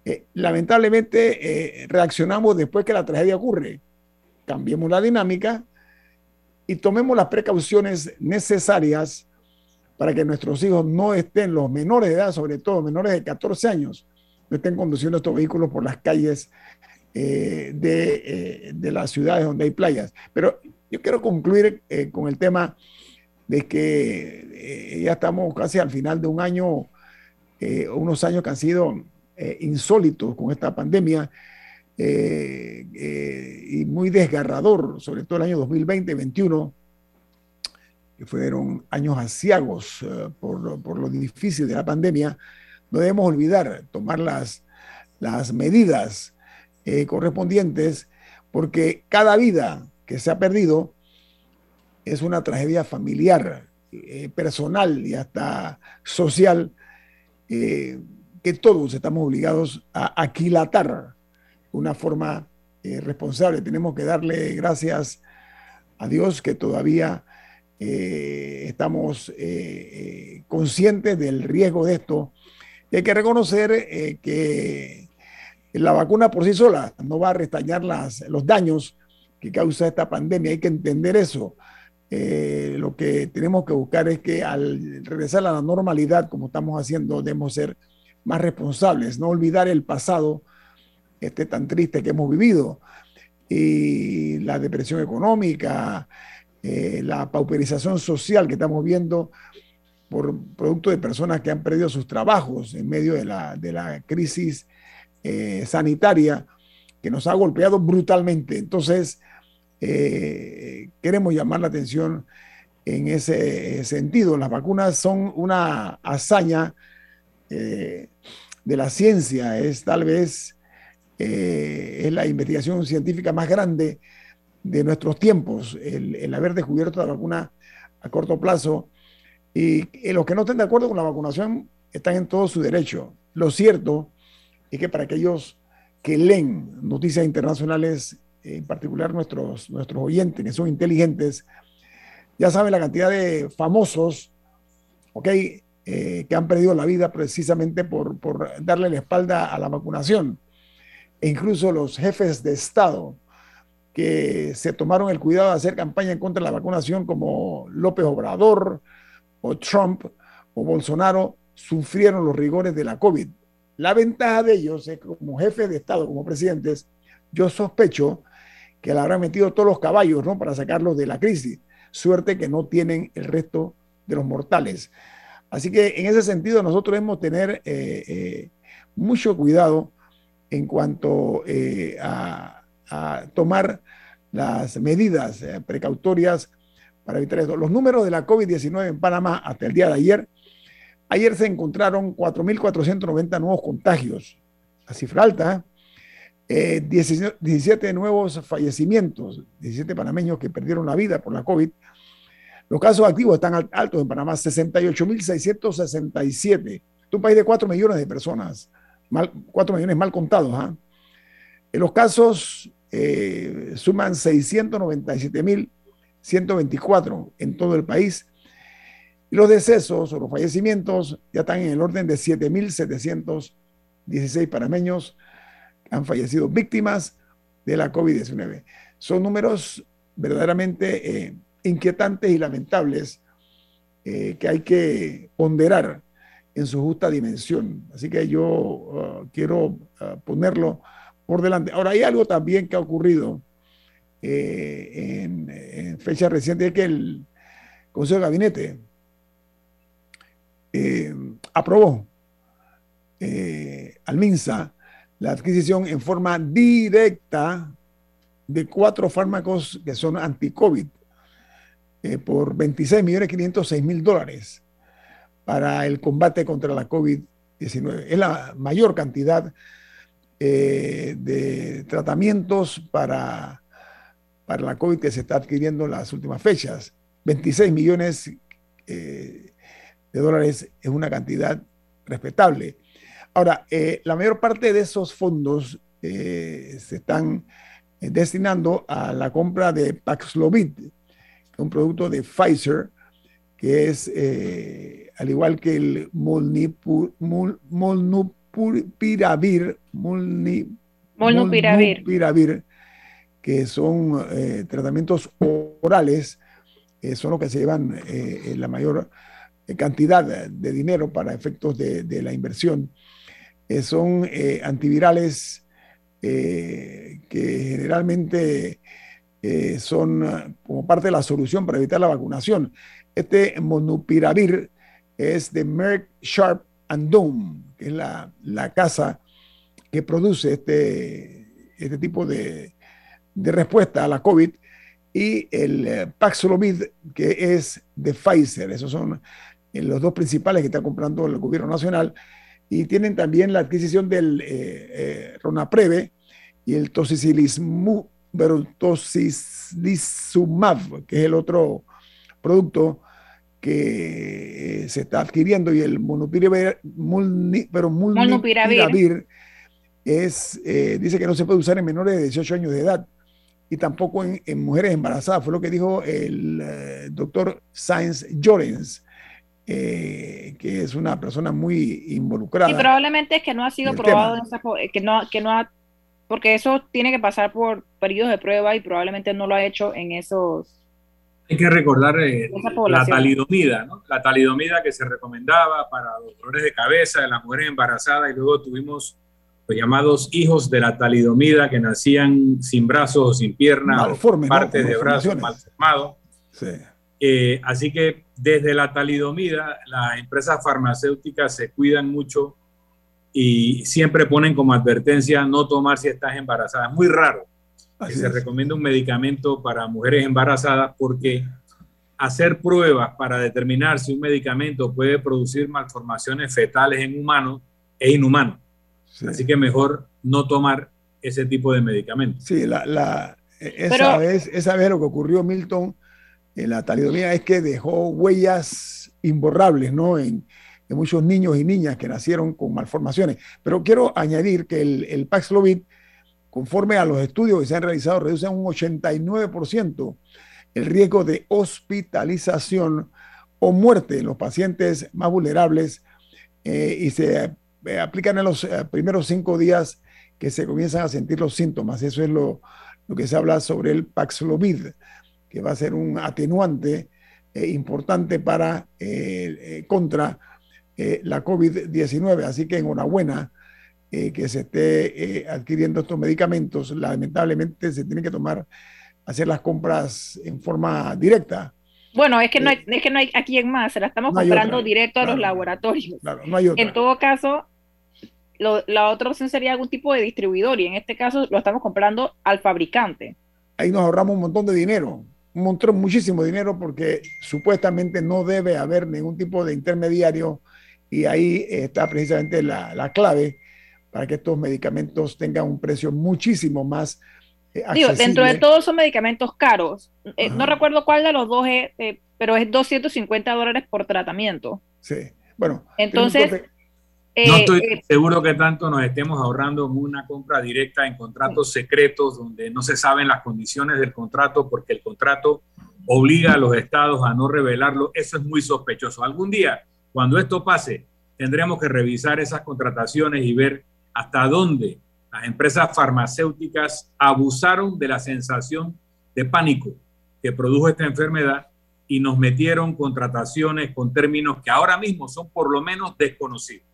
Eh, lamentablemente reaccionamos después que la tragedia ocurre. Cambiemos la dinámica y tomemos las precauciones necesarias para que nuestros hijos no estén, los menores de edad, sobre todo menores de 14 años, no estén conduciendo estos vehículos por las calles eh, eh, de, las ciudades donde hay playas. Pero yo quiero concluir eh, con el tema de que ya estamos casi al final de un año, unos años que han sido insólitos con esta pandemia y muy desgarrador, sobre todo el año 2020-2021 que fueron años asiagos por, por, lo difícil de la pandemia, no debemos olvidar tomar las, las medidas eh, correspondientes, porque cada vida que se ha perdido es una tragedia familiar, eh, personal y hasta social, eh, que todos estamos obligados a aquilatar de una forma responsable. Tenemos que darle gracias a Dios que todavía estamos conscientes del riesgo de esto. Y hay que reconocer que la vacuna por sí sola no va a restañar las, los daños que causa esta pandemia. Hay que entender eso. Eh, lo que tenemos que buscar es que al regresar a la normalidad, como estamos haciendo, debemos ser más responsables, no olvidar el pasado este tan triste que hemos vivido y la depresión económica, eh, la pauperización social que estamos viendo por producto de personas que han perdido sus trabajos en medio de la, crisis eh, sanitaria que nos ha golpeado brutalmente. Entonces, eh, queremos llamar la atención en ese sentido. Las vacunas son una hazaña eh, de la ciencia, es tal vez es la investigación científica más grande de nuestros tiempos, el, haber descubierto la vacuna a corto plazo. Y, y, los que no estén de acuerdo con la vacunación están en todo su derecho. Lo cierto es que para aquellos que leen noticias internacionales, en particular nuestros, nuestros oyentes que son inteligentes, ya saben la cantidad de famosos, ¿ok? Eh, que han perdido la vida precisamente por, por, darle la espalda a la vacunación. E incluso los jefes de Estado que se tomaron el cuidado de hacer campaña en contra de la vacunación, como López Obrador o Trump o Bolsonaro, sufrieron los rigores de la COVID. La ventaja de ellos es que como jefe de Estado, como presidentes, yo sospecho que le habrán metido todos los caballos ¿no? para sacarlos de la crisis. Suerte que no tienen el resto de los mortales. Así que en ese sentido nosotros debemos tener eh, eh, mucho cuidado en cuanto eh, a, a, tomar las medidas precautorias para evitar esto. Los números de la COVID-19 en Panamá hasta el día de ayer Ayer se encontraron 4.490 nuevos contagios, la cifra alta, 17 eh, nuevos fallecimientos, 17 panameños que perdieron la vida por la COVID. Los casos activos están altos en Panamá, 68.667. Es un país de 4 millones de personas, mal, 4 millones mal contados. ¿ah? Los casos eh, suman 697.124 en todo el país y los decesos o los fallecimientos ya están en el orden de 7.716 panameños han fallecido víctimas de la COVID-19. Son números verdaderamente eh, inquietantes y lamentables eh, que hay que ponderar en su justa dimensión. Así que yo uh, quiero uh, ponerlo por delante. Ahora, hay algo también que ha ocurrido eh, en, en fecha reciente, es que el Consejo de Gabinete aprobó al MINSA la adquisición en forma directa de cuatro fármacos que son anti-COVID eh, por 26 millones 506 mil dólares para el combate contra la COVID-19. Es la mayor cantidad de tratamientos para, para la COVID que se está adquiriendo en las últimas fechas. 26 millones de dólares es una cantidad respetable. Ahora, eh, la mayor parte de esos fondos eh, se están eh, destinando a la compra de Paxlovid, un producto de Pfizer que es, eh, al igual que el mol- molnupiravir, molni- Molnupiravir. molnupiravir, que son eh, tratamientos orales, eh, son los que se llevan la mayor cantidad de dinero para efectos de, de la inversión. Eh, son eh, antivirales eh, que generalmente son como parte de la solución para evitar la vacunación. Este monupiravir es de Merck Sharp and Dohme, que es la, la casa que produce este, este tipo de, de respuesta a la COVID, y el Paxlovid, que es de Pfizer. Esos son los dos principales que está comprando el gobierno nacional. Y tienen también la adquisición del eh, eh, Ronapreve y el Tocilizumab, que es el otro producto que eh, se está adquiriendo, y el monopiravir, mulni- pero Molnupiravir. molnupiravir es, eh, dice que no se puede usar en menores de 18 años de edad y tampoco en, en mujeres embarazadas, fue lo que dijo el doctor Sainz Llorens, eh, que es una persona muy involucrada. Y probablemente es que no ha sido probado en esa, eh, que no, que no ha, porque eso tiene que pasar por periodos de prueba y probablemente no lo ha hecho en esos. Hay que recordar eh, la talidomida, ¿no? La talidomida que se recomendaba para los dolores de cabeza de las mujeres embarazadas y luego tuvimos los llamados hijos de la talidomida que nacían sin brazos o sin piernas, o ¿no? partes Con de brazos malformaciones. malformados. Sí. Eh, así que desde la talidomida, las empresas farmacéuticas se cuidan mucho y siempre ponen como advertencia no tomar si estás embarazada. Es muy raro que Así se es. recomienda un medicamento para mujeres embarazadas porque hacer pruebas para determinar si un medicamento puede producir malformaciones fetales en humanos es inhumano. Sí. Así que mejor no tomar ese tipo de medicamentos. Sí, la, la- e- esa, Pero- vez, esa vez lo que ocurrió, Milton, la talidomida es que dejó huellas imborrables, ¿no? En, muchos niños y niñas que nacieron con malformaciones. Pero quiero añadir que el, el Paxlovid, conforme a los estudios que se han realizado, reduce un 89% el riesgo de hospitalización o muerte en los pacientes más vulnerables eh, y se eh, aplican en los eh, primeros cinco días que se comienzan a sentir los síntomas. Eso es lo, lo que se habla sobre el Paxlovid, que va a ser un atenuante eh, importante para eh, eh, contra eh, la COVID-19. Así que enhorabuena que se esté adquiriendo estos medicamentos. Lamentablemente se tienen que tomar, hacer las compras en forma directa. Bueno, es que no hay, es que no hay aquí en más, se la estamos No comprando otra. directo a los laboratorios. Claro, no hay otra. En todo caso, lo- la otra opción sería algún tipo de distribuidor y en este caso lo estamos comprando al fabricante. ahí nos ahorramos un montón de dinero, montón, muchísimo dinero, porque supuestamente no debe haber ningún tipo de intermediario y ahí está precisamente la, la clave para que estos medicamentos tengan un precio muchísimo más eh, Digo, dentro de accesible. todos son medicamentos caros. Eh, no recuerdo cuál de los dos es, eh, pero es 250 dólares por tratamiento. Sí. Bueno, Entonces, Eh, No estoy eh, seguro que tanto nos estemos ahorrando en una compra directa en contratos secretos donde no se saben las condiciones del contrato porque el contrato obliga a los estados a no revelarlo. Eso es muy sospechoso. Algún día, cuando esto pase, tendremos que revisar esas contrataciones y ver hasta dónde las empresas farmacéuticas abusaron de la sensación de pánico que produjo esta enfermedad y nos metieron contrataciones con términos que ahora mismo son por lo menos desconocidos.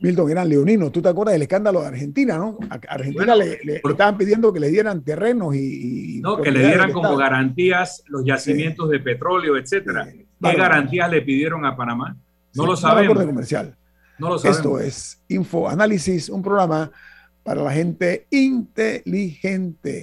Milton, eran leoninos. ¿Tú te acuerdas del escándalo de Argentina, no? A Argentina Bueno, le, le por- estaban pidiendo que le dieran terrenos y... y ¿no? que le dieran como Estado. garantías los yacimientos de petróleo, etcétera. Sí, ¿Qué garantías le pidieron a Panamá? No Sí, lo sabemos. acuerdo comercial. No lo sabemos. Esto es Info Análisis, un programa para la gente inteligente.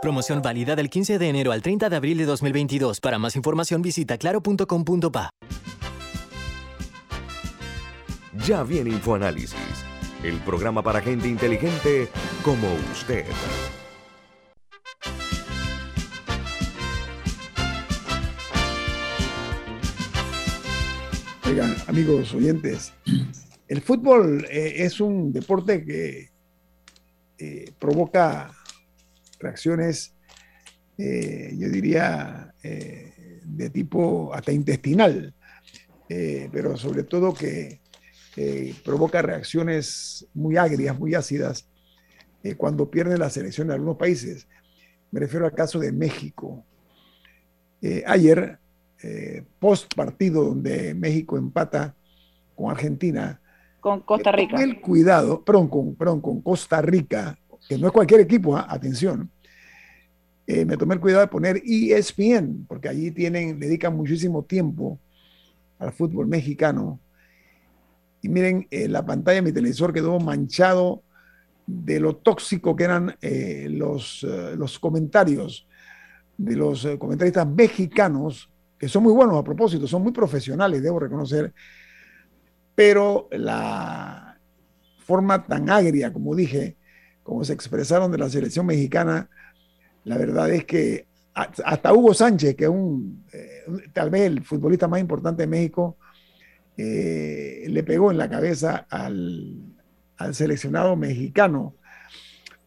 Promoción válida del 15 de enero al 30 de abril de 2022. Para más información visita claro.com.pa. Ya viene InfoAnálisis, el programa para gente inteligente como usted. Oigan, amigos oyentes, el fútbol eh, es un deporte que eh, provoca reacciones, eh, yo diría, de tipo hasta intestinal, pero sobre todo que provoca reacciones muy agrias, muy ácidas, cuando pierde la selección de algunos países. Me refiero al caso de México. ayer eh, post partido donde México empata con Argentina. Con Costa Rica. el cuidado, perdón con, perdón, con Costa Rica, que no es cualquier equipo, ¿ah? atención. Eh, me tomé el cuidado de poner ESPN, porque allí tienen, dedican muchísimo tiempo al fútbol mexicano. Y miren, eh, la pantalla de mi televisor quedó manchado de lo tóxico que eran los, los comentarios de los comentaristas mexicanos que son muy buenos a propósito, son muy profesionales, debo reconocer, pero la forma tan agria, como dije, como se expresaron de la selección mexicana, la verdad es que hasta Hugo Sánchez, que es eh, tal vez el futbolista más importante de México, eh, le pegó en la cabeza al, al seleccionado mexicano,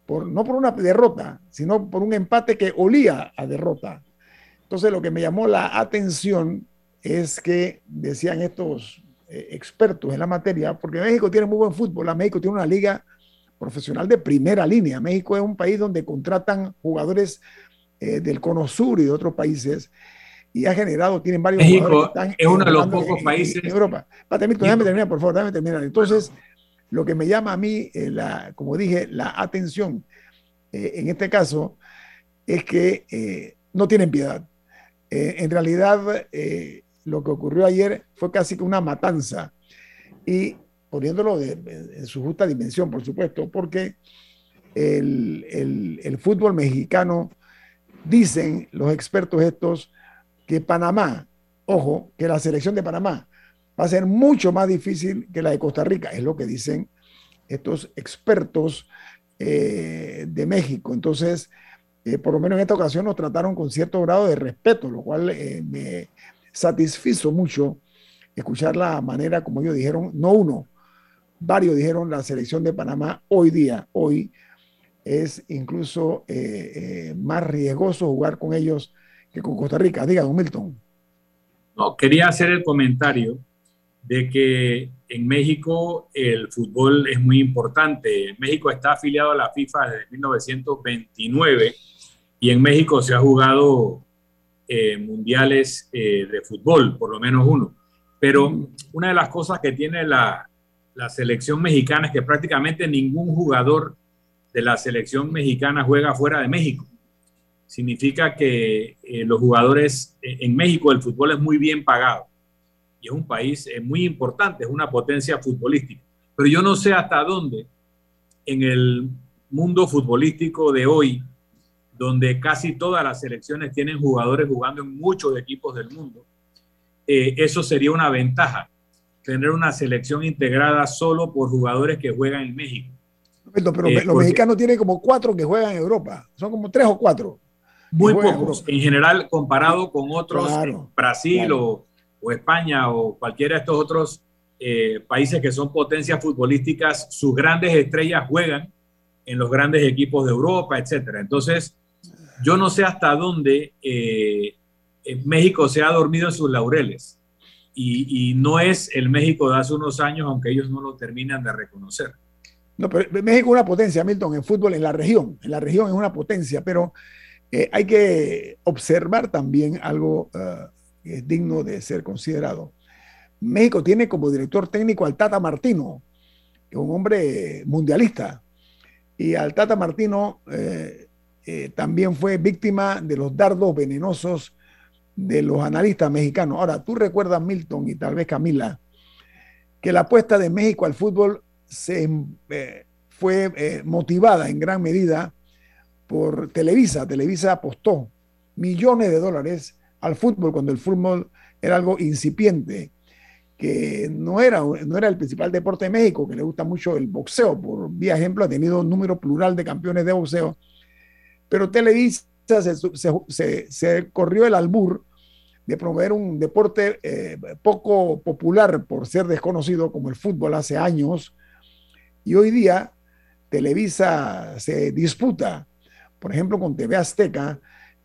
por, no por una derrota, sino por un empate que olía a derrota. Entonces lo que me llamó la atención es que decían estos eh, expertos en la materia, porque México tiene muy buen fútbol, México tiene una liga profesional de primera línea. México es un país donde contratan jugadores eh, del Cono Sur y de otros países y ha generado, tienen varios México es uno de los pocos países en Europa. déjame terminar, por favor, déjame terminar. Entonces, lo que me llama a mí, eh, la, como dije, la atención en este caso es que no tienen piedad. Eh, en realidad, eh, lo que ocurrió ayer fue casi que una matanza y poniéndolo en su justa dimensión, por supuesto, porque el, fútbol mexicano, dicen los expertos estos, que Panamá, ojo, que la selección de Panamá va a ser mucho más difícil que la de Costa Rica, es lo que dicen estos expertos eh, de México. Entonces, eh, por lo menos en esta ocasión nos trataron con cierto grado de respeto, lo cual eh, me satisfizo mucho escuchar la manera como ellos dijeron, no uno, varios dijeron la selección de Panamá hoy día, hoy es incluso eh, más riesgoso jugar con ellos que con Costa Rica. Diga, don Milton. No, quería hacer el comentario de que en México el fútbol es muy importante. México está afiliado a la FIFA desde 1929 y en México se ha jugado eh, mundiales eh, de fútbol, por lo menos uno. Pero una de las cosas que tiene la, la, selección mexicana es que prácticamente ningún jugador de la selección mexicana juega fuera de México. Significa que eh, los jugadores en México el fútbol es muy bien pagado y es un país muy importante, es una potencia futbolística. Pero yo no sé hasta dónde en el mundo futbolístico de hoy donde casi todas las selecciones tienen jugadores jugando en muchos equipos del mundo, eh, eso sería una ventaja, tener una selección integrada solo por jugadores que juegan en México. Pero, eh, los mexicanos tienen como cuatro que juegan en Europa, son como tres o cuatro. Muy pocos, en, general comparado con otros, Brasil O, España o cualquiera de estos otros eh, países que son potencias futbolísticas, sus grandes estrellas juegan en los grandes equipos de Europa, etcétera. Entonces, yo no sé hasta dónde eh, México se ha dormido en sus laureles. Y, no es el México de hace unos años, aunque ellos no lo terminan de reconocer. No, pero México es una potencia, Milton, en fútbol, en la región. En la región es una potencia, pero eh, hay que observar también algo eh, que es digno de ser considerado. México tiene como director técnico al Tata Martino, que es un hombre mundialista. Y al Tata Martino eh, también fue víctima de los dardos venenosos de los analistas mexicanos. Ahora, tú recuerdas, Milton, y tal vez Camila, que la apuesta de México al fútbol se, eh, fue eh, motivada en gran medida por Televisa. Televisa apostó millones de dólares al fútbol cuando el fútbol era algo incipiente, que no era, no era el principal deporte de México, que le gusta mucho el boxeo. Por vía ejemplo, ha tenido un número plural de campeones de boxeo. Pero Televisa se, corrió el albur de promover un deporte eh, poco popular por ser desconocido como el fútbol hace años. Y hoy día Televisa se disputa, por ejemplo, con TV Azteca,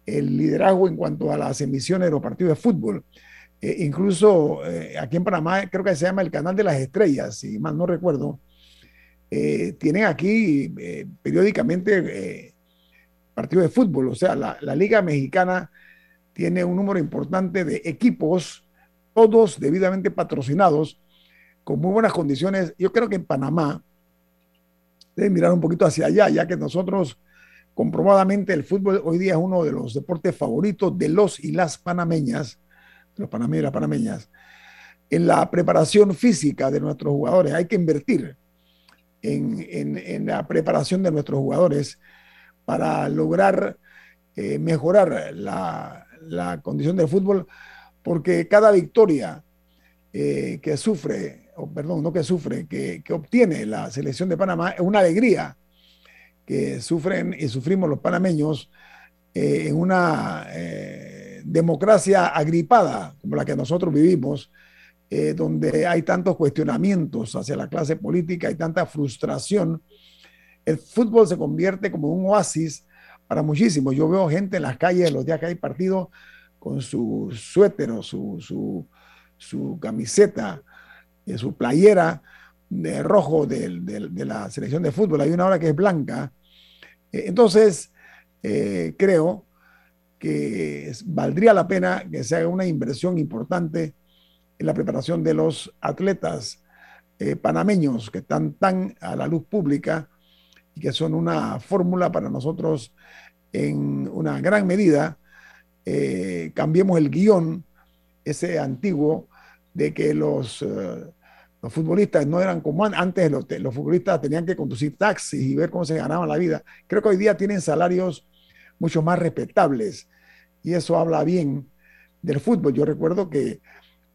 el liderazgo en cuanto a las emisiones de partidos de fútbol. Eh, incluso eh, aquí en Panamá creo que se llama el Canal de las Estrellas, si mal no recuerdo. tienen aquí periódicamente partido de fútbol. O sea, la, Liga Mexicana tiene un número importante de equipos, todos debidamente patrocinados, con muy buenas condiciones. Yo creo que en Panamá deben mirar un poquito hacia allá, ya que nosotros comprobadamente el fútbol hoy día es uno de los deportes favoritos de los y las panameñas, de los panameños y las panameñas. En la preparación física de nuestros jugadores hay que invertir en, en la preparación de nuestros jugadores para lograr eh, mejorar la, condición del fútbol, porque cada victoria eh, que sufre, o perdón, no que sufre, que, obtiene la selección de Panamá es una alegría que sufren y sufrimos los panameños eh, en una democracia agripada como la que nosotros vivimos, donde hay tantos cuestionamientos hacia la clase política, hay tanta frustración el fútbol se convierte como un oasis para muchísimos. Yo veo gente en las calles los días que hay partido con su suéter o su, su, camiseta, eh, su playera de rojo de, la selección de fútbol. Hay una hora que es blanca. Eh, entonces, eh, creo que valdría la pena que se haga una inversión importante en la preparación de los atletas panameños que están tan a la luz pública que son una fórmula para nosotros en una gran medida. Eh, cambiemos el guion, ese antiguo, de que los, eh, los futbolistas no eran como antes, los, los, futbolistas tenían que conducir taxis y ver cómo se ganaban la vida. Creo que hoy día tienen salarios mucho más respetables y eso habla bien del fútbol. Yo recuerdo que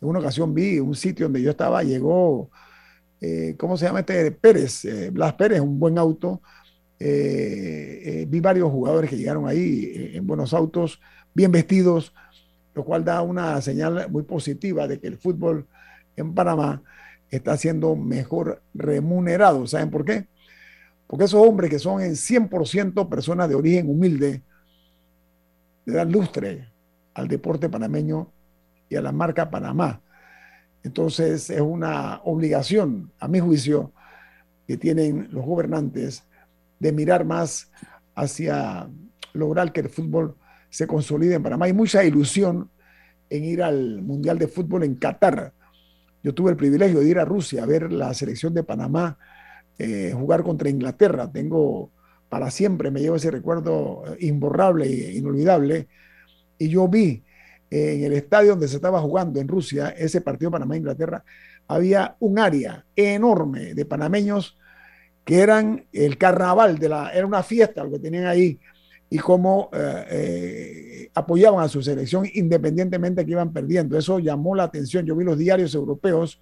en una ocasión vi un sitio donde yo estaba, llegó eh, ¿cómo se llama este? Pérez, eh, Blas Pérez, un buen auto. Eh, vi varios jugadores que llegaron ahí en buenos autos, bien vestidos, lo cual da una señal muy positiva de que el fútbol en Panamá está siendo mejor remunerado. ¿Saben por qué? Porque esos hombres que son en 100% personas de origen humilde, le dan lustre al deporte panameño y a la marca Panamá. Entonces es una obligación, a mi juicio, que tienen los gobernantes de mirar más hacia lograr que el fútbol se consolide en Panamá. Hay mucha ilusión en ir al Mundial de Fútbol en Qatar. Yo tuve el privilegio de ir a Rusia a ver la selección de Panamá eh, jugar contra Inglaterra. Tengo para siempre, me llevo ese recuerdo eh, imborrable e inolvidable. Y yo vi en el estadio donde se estaba jugando en Rusia, ese partido Panamá-Inglaterra, había un área enorme de panameños que eran el carnaval, de la, era una fiesta lo que tenían ahí, y cómo eh, eh, apoyaban a su selección independientemente que iban perdiendo. Eso llamó la atención. Yo vi los diarios europeos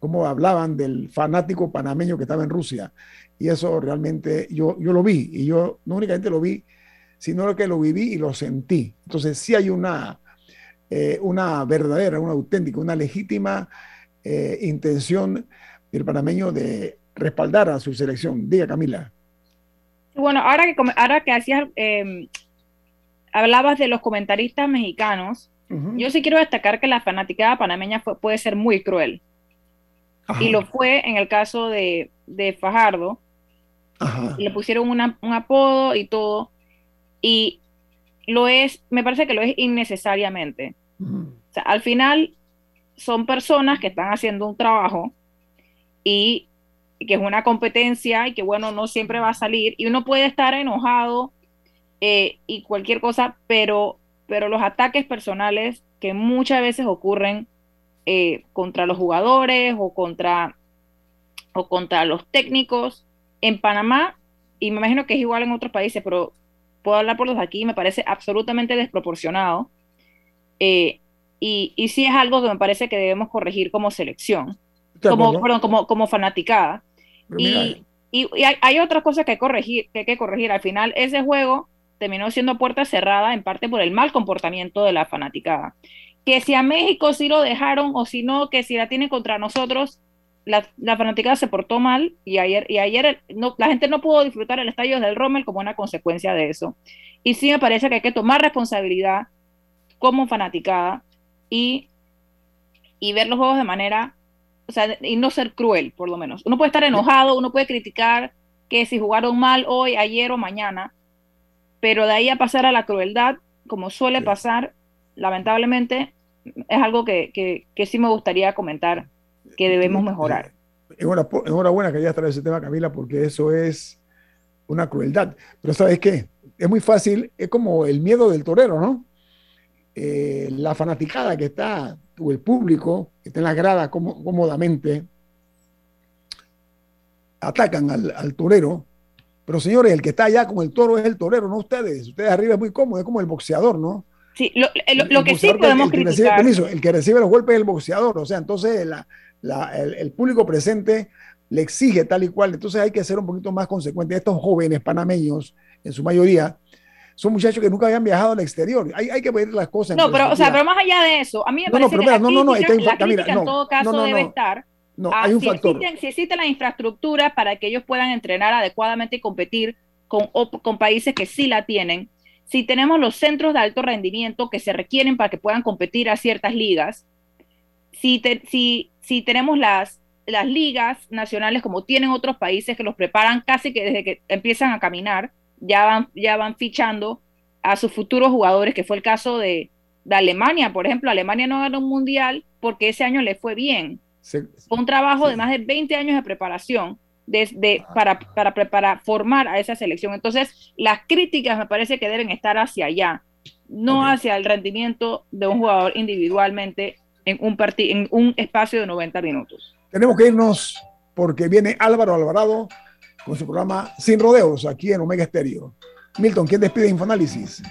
cómo hablaban del fanático panameño que estaba en Rusia. Y eso realmente yo, yo lo vi. Y yo no únicamente lo vi, sino que lo viví y lo sentí. Entonces sí hay una, eh, una verdadera, una auténtica, una legítima eh, intención del panameño de respaldar a su selección. Diga, Camila. Bueno, ahora que, ahora que hacías, em, hablabas de los comentaristas mexicanos, yo sí quiero destacar que la fanaticada panameña puede ser muy cruel. Y lo fue en el caso de, Fajardo. le pusieron un apodo y todo. Y lo es, me parece que lo es innecesariamente al final son personas que están haciendo un trabajo y, que es una competencia y que bueno, no siempre va a salir y uno puede estar enojado eh, y cualquier cosa, pero, pero los ataques personales que muchas veces ocurren eh, contra los jugadores o contra, o contra los técnicos en Panamá, y me imagino que es igual en otros países, pero puedo hablar por los aquí, me parece absolutamente desproporcionado. Eh, y, y, sí es algo que me parece que debemos corregir como selección, como, perdón, como, como fanaticada. Y, y, hay, hay, otras cosas que, corregir, que hay que corregir. Al final, ese juego terminó siendo puerta cerrada en parte por el mal comportamiento de la fanaticada. Que si a México sí lo dejaron o si no, que si la tienen contra nosotros, la, la fanaticada se portó mal y ayer, y ayer no, la gente no pudo disfrutar el estadio del Rommel como una consecuencia de eso. Y sí me parece que hay que tomar responsabilidad como fanaticada y, y ver los juegos de manera, o sea, y no ser cruel, por lo menos. Uno puede estar enojado, uno puede criticar que si jugaron mal hoy, ayer o mañana, pero de ahí a pasar a la crueldad, como suele pasar, lamentablemente, es algo que, que, que sí me gustaría comentar que debemos mejorar. Enhorabuena que hayas traído ese tema, Camila, porque eso es una crueldad. Pero ¿sabes qué? Es muy fácil, es como el miedo del torero, ¿no? Eh, la fanaticada que está, o el público que está en la grada cómodamente, atacan al, al, torero. Pero señores, el que está allá con el toro es el torero, no ustedes. Ustedes arriba es muy cómodo, es como el boxeador, ¿no? Sí, lo, lo, lo que sí podemos el, el criticar. Que recibe, el que recibe los golpes es el boxeador, o sea, entonces la, la, el, el, público presente le exige tal y cual, entonces hay que ser un poquito más consecuente. Estos jóvenes panameños, en su mayoría, son muchachos que nunca habían viajado al exterior. Hay, hay que ver las cosas. No, pero, o sea, pero más allá de eso, a mí me no, parece no, que no, no, no, la crítica, Camila, no, en todo caso no, no, debe estar. No, a, hay un si, factor. Existen, si existe la infraestructura para que ellos puedan entrenar adecuadamente y competir con, con países que sí la tienen, si tenemos los centros de alto rendimiento que se requieren para que puedan competir a ciertas ligas, si, te, si, si tenemos las, las ligas nacionales como tienen otros países que los preparan casi que desde que empiezan a caminar, ya van, ya van fichando a sus futuros jugadores, que fue el caso de, de Alemania, por ejemplo. Alemania no ganó un mundial porque ese año le fue bien. Sí, fue un trabajo sí. de más de 20 años de preparación desde, para, para, para formar a esa selección. Entonces, las críticas me parece que deben estar hacia allá, no okay. hacia el rendimiento de un jugador individualmente en un, en un espacio de 90 minutos. Tenemos que irnos porque viene Álvaro Alvarado con su programa Sin Rodeos aquí en Omega Estéreo. Milton, ¿quién despide Infoanálisis?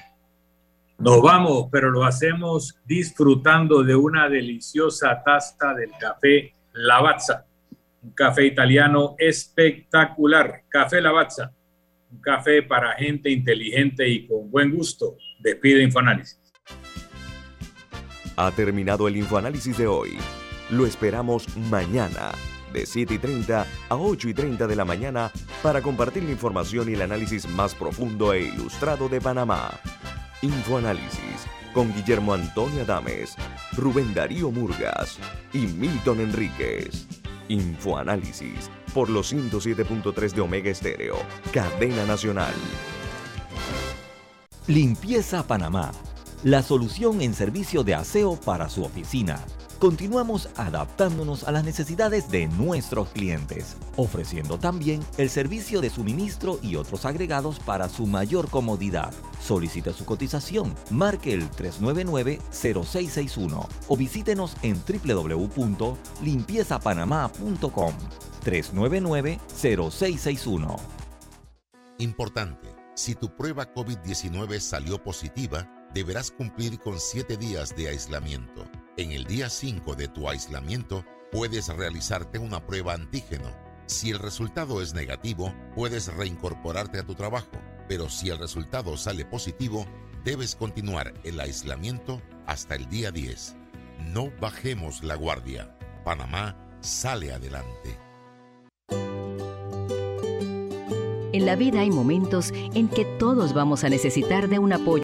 Nos vamos, pero lo hacemos disfrutando de una deliciosa taza del café Lavazza un café italiano espectacular. Café Lavazza, un café para gente inteligente y con buen gusto. Despide Infoanálisis. Ha terminado el Infoanálisis de hoy. Lo esperamos mañana, de 7 y 30 a 8 y 30 de la mañana, para compartir la información y el análisis más profundo e ilustrado de Panamá. Infoanálisis con Guillermo Antonio Adames, Rubén Darío Murgas y Milton Enríquez. Infoanálisis por los 107.3 de Omega Estéreo, cadena nacional. Limpieza Panamá, la solución en servicio de aseo para su oficina. Continuamos adaptándonos a las necesidades de nuestros clientes, ofreciendo también el servicio de suministro y otros agregados para su mayor comodidad. Solicite su cotización, marque el 399-0661 o visítenos en www.limpiezapanamá.com. 399-0661. Importante, si tu prueba COVID-19 salió positiva, deberás cumplir con 7 días de aislamiento. En el día 5 de tu aislamiento, puedes realizarte una prueba antígeno. Si el resultado es negativo, puedes reincorporarte a tu trabajo, pero si el resultado sale positivo, debes continuar el aislamiento hasta el día 10. No bajemos la guardia. Panamá sale adelante. En la vida hay momentos en que todos vamos a necesitar de un apoyo.